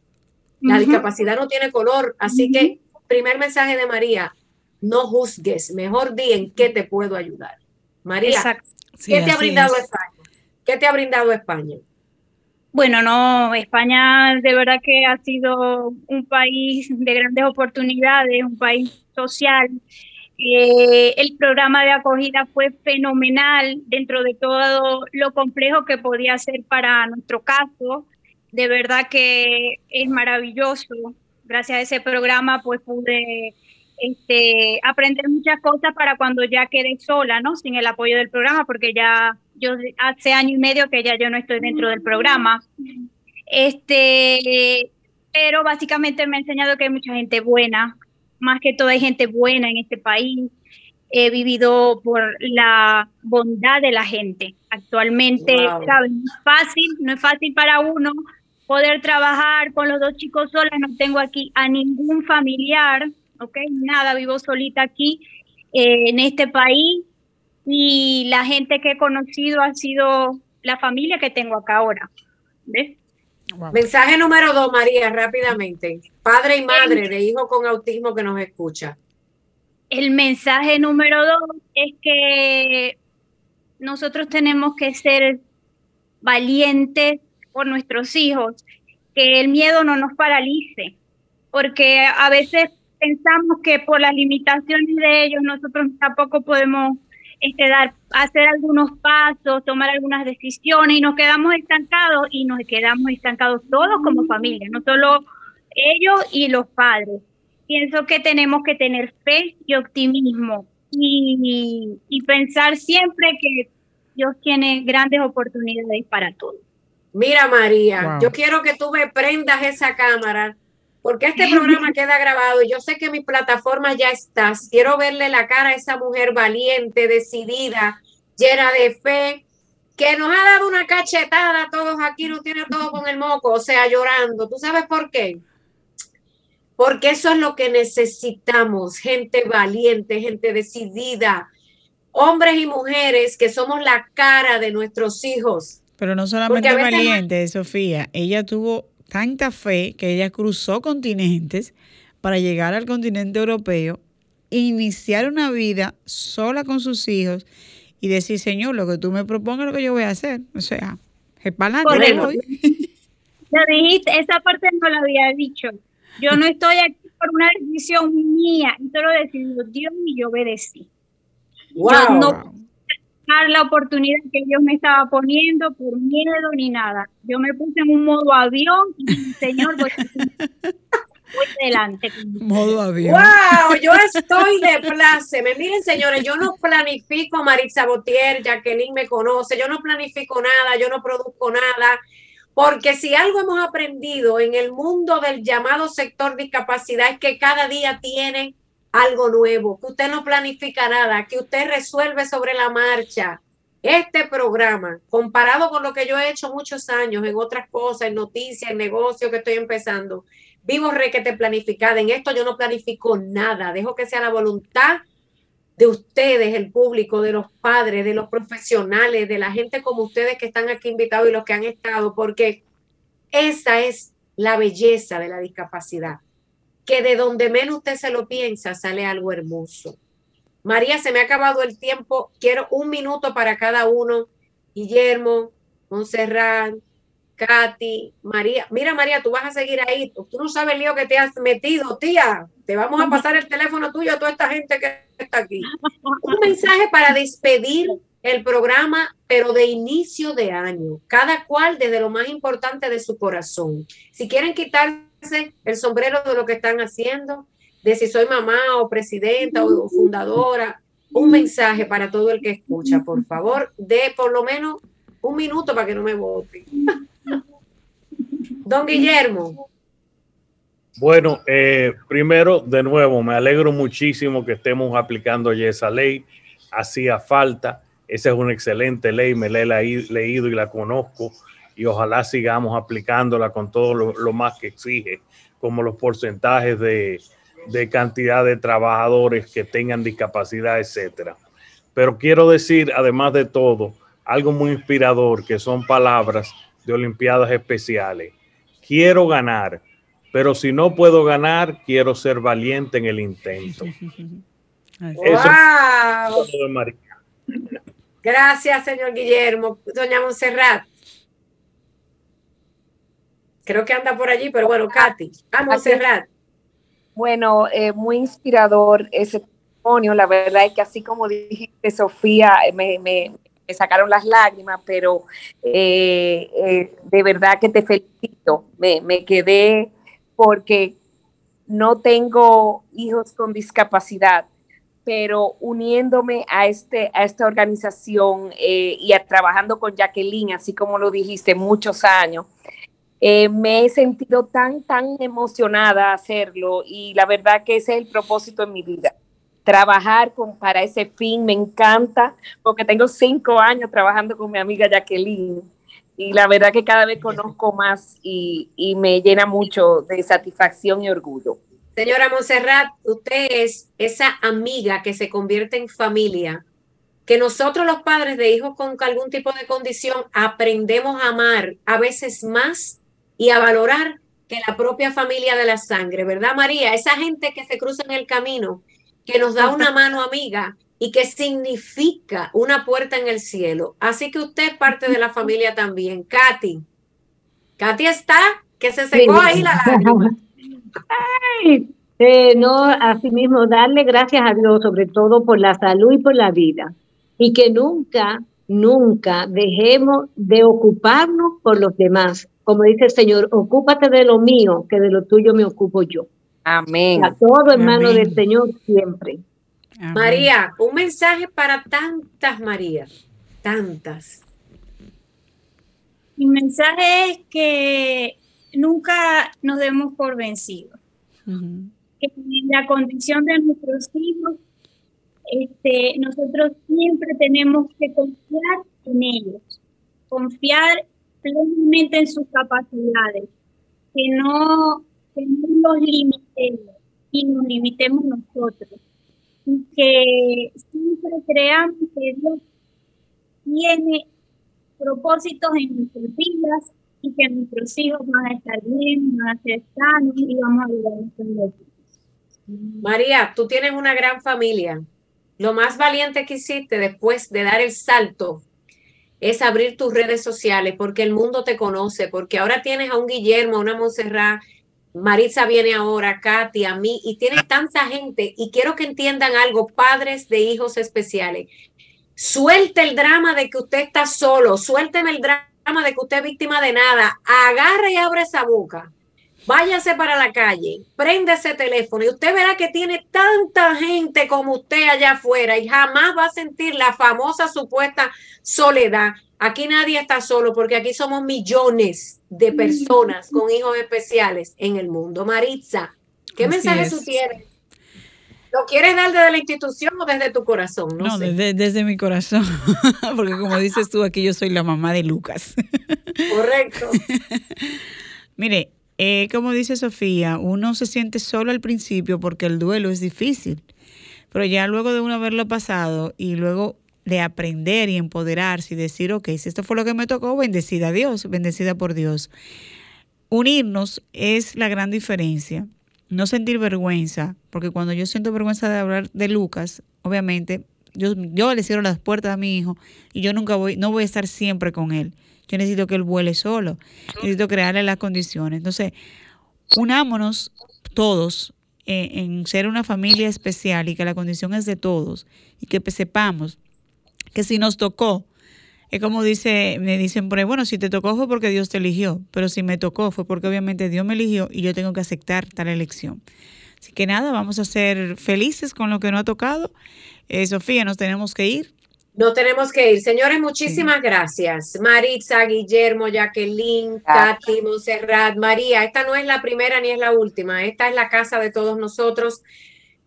la discapacidad no tiene color. Así que, primer mensaje de María, no juzgues, mejor di en qué te puedo ayudar. María, ¿Qué te ha brindado España? ¿Qué te ha brindado España?
Bueno, no, España de verdad que ha sido un país de grandes oportunidades, un país social. Eh, el programa de acogida fue fenomenal dentro de todo lo complejo que podía ser para nuestro caso. De verdad que es maravilloso. Gracias a ese programa pues pude este, aprender muchas cosas para cuando ya quede sola, ¿no? Sin el apoyo del programa, porque ya yo hace año y medio que ya yo no estoy dentro del programa. Este, pero básicamente me ha enseñado que hay mucha gente buena, más que todo hay gente buena en este país. He vivido por la bondad de la gente. Actualmente, No es fácil, no es fácil para uno poder trabajar con los dos chicos solas. No tengo aquí a ningún familiar ¿ok? Nada, vivo solita aquí eh, en este país y la gente que he conocido ha sido la familia que tengo acá ahora. ¿Ves?
Mensaje número dos, María, rápidamente. Padre y madre de hijo con autismo que nos escucha.
El mensaje número dos es que nosotros tenemos que ser valientes por nuestros hijos, que el miedo no nos paralice, porque a veces pensamos que por las limitaciones de ellos nosotros tampoco podemos este, dar, hacer algunos pasos, tomar algunas decisiones y nos quedamos estancados y nos quedamos estancados todos como familia, no solo ellos y los padres. Pienso que tenemos que tener fe y optimismo y, y pensar siempre que Dios tiene grandes oportunidades para todos.
Mira María, yo quiero que tú me prendas esa cámara porque este programa queda grabado. Yo sé que mi plataforma ya está. Quiero verle la cara a esa mujer valiente, decidida, llena de fe, que nos ha dado una cachetada a todos aquí, nos tiene todo con el moco, o sea, llorando. ¿Tú sabes por qué? Porque eso es lo que necesitamos, gente valiente, gente decidida, hombres y mujeres que somos la cara de nuestros hijos.
Pero no solamente valiente, Sofía, ella tuvo tanta fe que ella cruzó continentes para llegar al continente europeo, iniciar una vida sola con sus hijos y decir, Señor, lo que tú me propongas lo que yo voy a hacer. O sea, es para adelante.
dijiste, esa parte no la había dicho. Yo no estoy aquí por una decisión mía, esto lo decidió Dios y yo obedecí. Yo no la oportunidad que Dios me estaba poniendo por miedo ni nada. Yo me puse en un modo avión y Señor, voy, voy adelante.
Modo avión.
¡Wow! Yo estoy de pláceme. Miren, señores, yo no planifico, Marisa Botier, Jacqueline me conoce, yo no planifico nada, yo no produzco nada. Porque si algo hemos aprendido en el mundo del llamado sector discapacidad es que cada día tienen algo nuevo, que usted no planifica nada, que usted resuelve sobre la marcha. Este programa, comparado con lo que yo he hecho muchos años en otras cosas, en noticias, en negocios que estoy empezando, vivo requete planificada. En esto yo no planifico nada, dejo que sea la voluntad de ustedes, el público, de los padres, de los profesionales, de la gente como ustedes que están aquí invitados y los que han estado, porque esa es la belleza de la discapacidad que de donde menos usted se lo piensa sale algo hermoso. María, se me ha acabado el tiempo. Quiero un minuto para cada uno. Guillermo, Montserrat, Katy, María. Mira, María, tú vas a seguir ahí. Tú no sabes el lío que te has metido, tía. Te vamos a pasar el teléfono tuyo a toda esta gente que está aquí. Un mensaje para despedir el programa, pero de inicio de año. Cada cual desde lo más importante de su corazón. Si quieren el sombrero de lo que están haciendo, de si soy mamá o presidenta o fundadora, un mensaje para todo el que escucha, por favor, de por lo menos un minuto para que no me vote. Don Guillermo.
Bueno, eh, primero, de nuevo, me alegro muchísimo que estemos aplicando ya esa ley. Hacía falta. Esa es una excelente ley, me la he leído y la conozco y ojalá sigamos aplicándola con todo lo más que exige, como los porcentajes de, de cantidad de trabajadores que tengan discapacidad, etcétera. Pero quiero decir, además de todo, algo muy inspirador, que son palabras de Olimpiadas Especiales. Quiero ganar, pero si no puedo ganar, quiero ser valiente en el intento.
Gracias, señor Guillermo. Doña Montserrat. Creo que anda por allí, pero bueno, Katy. A Montserrat.
Bueno, eh, muy inspirador ese testimonio. La verdad es que así como dijiste, Sofía, eh, me, sacaron las lágrimas, pero eh, de verdad que te felicito. Me, me, quedé porque no tengo hijos con discapacidad, pero uniéndome a, este, a esta organización y a, trabajando con Jacqueline, así como lo dijiste, muchos años, eh, me he sentido tan, tan emocionada hacerlo y la verdad que ese es el propósito en mi vida. Trabajar con, para ese fin me encanta porque tengo cinco años trabajando con mi amiga Jacqueline y la verdad que cada vez conozco más y, y me llena mucho de satisfacción y orgullo.
Señora Monserrat, usted es esa amiga que se convierte en familia, que nosotros los padres de hijos con algún tipo de condición aprendemos a amar a veces más y a valorar que la propia familia de la sangre, ¿verdad, María? Esa gente que se cruza en el camino, que nos da una mano amiga y que significa una puerta en el cielo. Así que usted es parte de la familia también. Katy. Katy está, que se secó ahí la lágrima.
Eh, no, así mismo, darle gracias a Dios, sobre todo por la salud y por la vida. Y que nunca, nunca dejemos de ocuparnos por los demás como dice el Señor, ocúpate de lo mío, que de lo tuyo me ocupo yo.
Amén.
A todo hermano del Señor siempre.
María, un mensaje para tantas Marías, tantas.
Mi mensaje es que nunca nos demos por vencidos. Que en la condición de nuestros hijos, este, nosotros siempre tenemos que confiar en ellos, confiar plenamente en sus capacidades, que no, que no los limitemos y nos limitemos nosotros. Y que siempre creamos que Dios tiene propósitos en nuestras vidas y que nuestros hijos van a estar bien, van a ser sanos y vamos a ayudar a nuestros
María, tú tienes una gran familia. Lo más valiente que hiciste después de dar el salto es abrir tus redes sociales porque el mundo te conoce, porque ahora tienes a un Guillermo, a una Montserrat, Marisa viene ahora, Katy, a mí, y tienes tanta gente, y quiero que entiendan algo, padres de hijos especiales. Suelte el drama de que usted está solo, suélteme el drama de que usted es víctima de nada, agarre y abre esa boca váyase para la calle, prende ese teléfono y usted verá que tiene tanta gente como usted allá afuera y jamás va a sentir la famosa supuesta soledad. Aquí nadie está solo porque aquí somos millones de personas con hijos especiales en el mundo. Maritza, ¿qué mensaje tú tienes? ¿Lo quieres dar desde la institución o desde tu corazón?
No, Desde, desde mi corazón, porque como dices tú, aquí yo soy la mamá de Lucas.
Correcto.
Mire, eh, como dice Sofía, uno se siente solo al principio porque el duelo es difícil, pero ya luego de uno haberlo pasado y luego de aprender y empoderarse y decir, ok, si esto fue lo que me tocó, bendecida Dios, bendecida por Dios. Unirnos es la gran diferencia no sentir vergüenza, porque cuando yo siento vergüenza de hablar de Lucas, obviamente yo, le cierro las puertas a mi hijo y yo nunca voy, no voy a estar siempre con él. Yo necesito que él vuele solo, necesito crearle las condiciones. Entonces, unámonos todos eh, en ser una familia especial y que la condición es de todos y que sepamos que si nos tocó, es como dice, me dicen por ahí, bueno, si te tocó fue porque Dios te eligió, pero si me tocó fue porque obviamente Dios me eligió y yo tengo que aceptar tal elección. Así que nada, vamos a ser felices con lo que nos ha tocado. Eh, Sofía, nos tenemos que ir.
No tenemos que ir. Señores, muchísimas gracias. Maritza, Guillermo, Jacqueline, Katy, Monserrat, María. Esta no es la primera ni es la última. Esta es la casa de todos nosotros.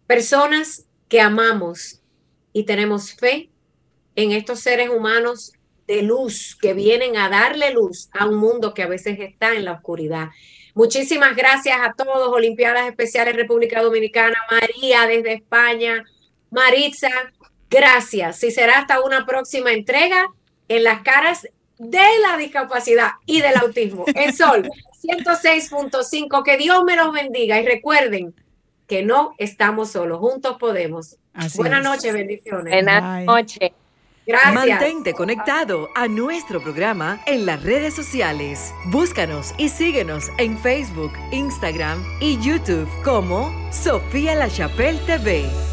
Personas que amamos y tenemos fe en estos seres humanos de luz que vienen a darle luz a un mundo que a veces está en la oscuridad. Muchísimas gracias a todos, Olimpiadas Especiales República Dominicana, María desde España, Maritza, gracias. Si será hasta una próxima entrega en las caras de la discapacidad y del autismo. El Sol 106.5, que Dios me los bendiga y recuerden que no estamos solos, juntos podemos. Buenas noches, bendiciones.
Buenas noches.
Gracias. Mantente conectado a nuestro programa en las redes sociales. Búscanos y síguenos en Facebook, Instagram y YouTube como Sofía La Chapelle TV.